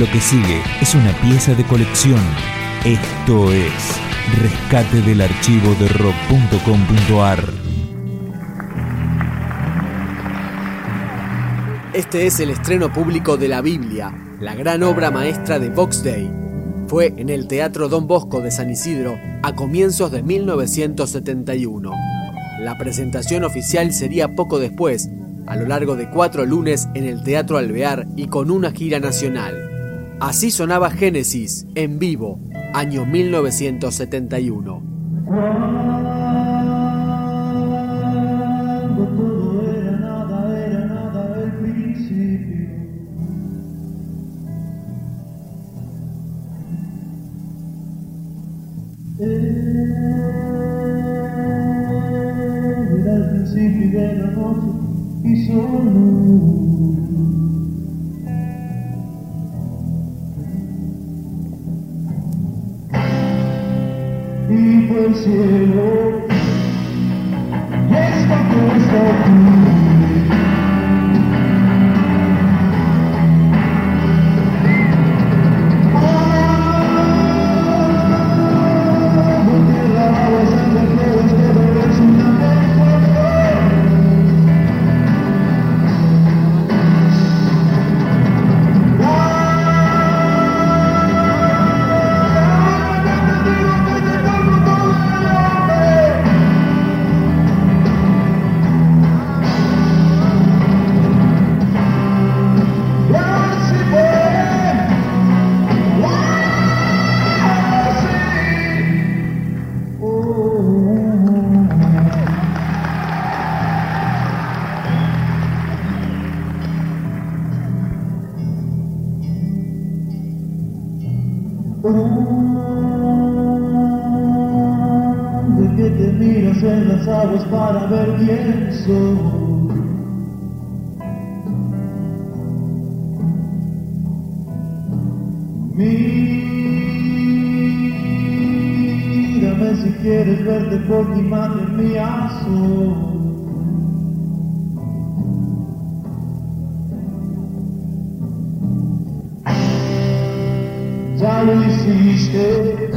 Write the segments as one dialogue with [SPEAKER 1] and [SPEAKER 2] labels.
[SPEAKER 1] Lo que sigue es una pieza de colección. Esto es Rescate del archivo de rock.com.ar.
[SPEAKER 2] Este es el estreno público de la Biblia, la gran obra maestra de Vox Day. Fue en el Teatro Don Bosco de San Isidro a comienzos de 1971. La presentación oficial sería poco después, a lo largo de cuatro lunes en el Teatro Alvear y con una gira nacional. Así sonaba Génesis en vivo, año 1971.
[SPEAKER 3] Era el principio de la noche y y fue el cielo. Esta cosa en las aguas para ver quién soy. Mírame si quieres verte por tu imagen mía soy. Ya lo hiciste.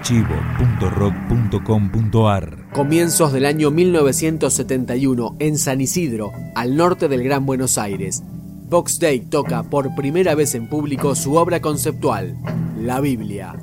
[SPEAKER 1] archivo.rock.com.ar
[SPEAKER 2] Comienzos del año 1971 en San Isidro, al norte del Gran Buenos Aires. Vox Day toca por primera vez en público su obra conceptual, la Biblia.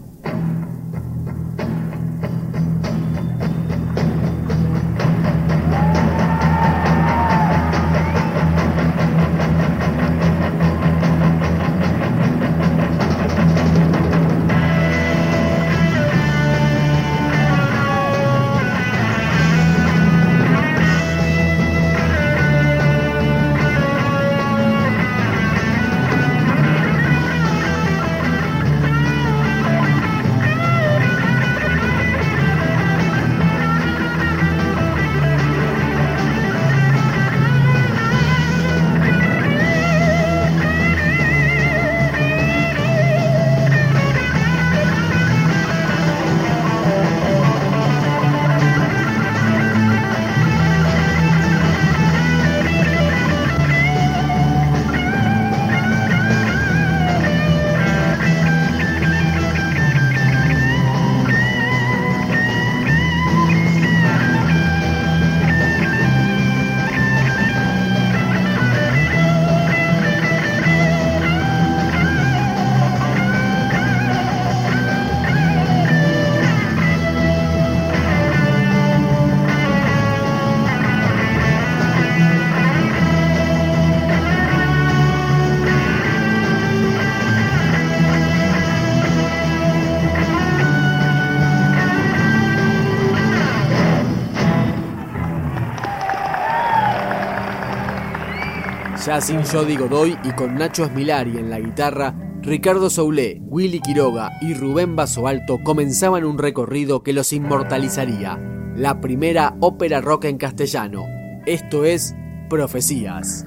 [SPEAKER 2] Ya sin Jody Godoy y con Nacho Esmilari en la guitarra, Ricardo Soulé, Willy Quiroga y Rubén Basoalto comenzaban un recorrido que los inmortalizaría, la primera ópera rock en castellano. Esto es Profecías.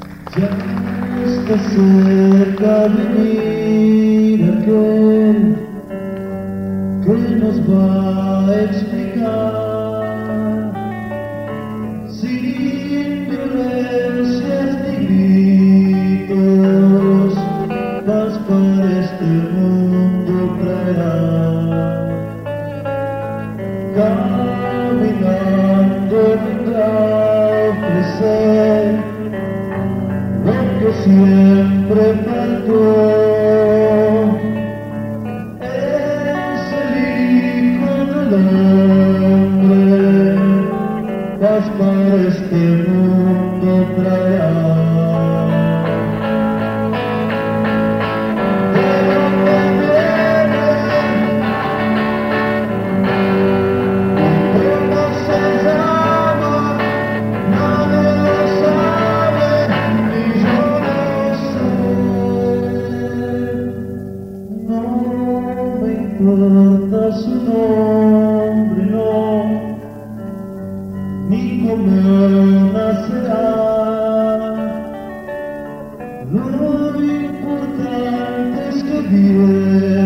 [SPEAKER 3] Música canta su nombrio mi come una non importante è scoprire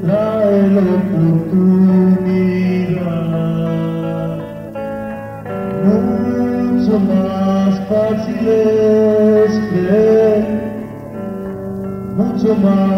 [SPEAKER 3] trae l'opportunità non so más fáciles que mucho más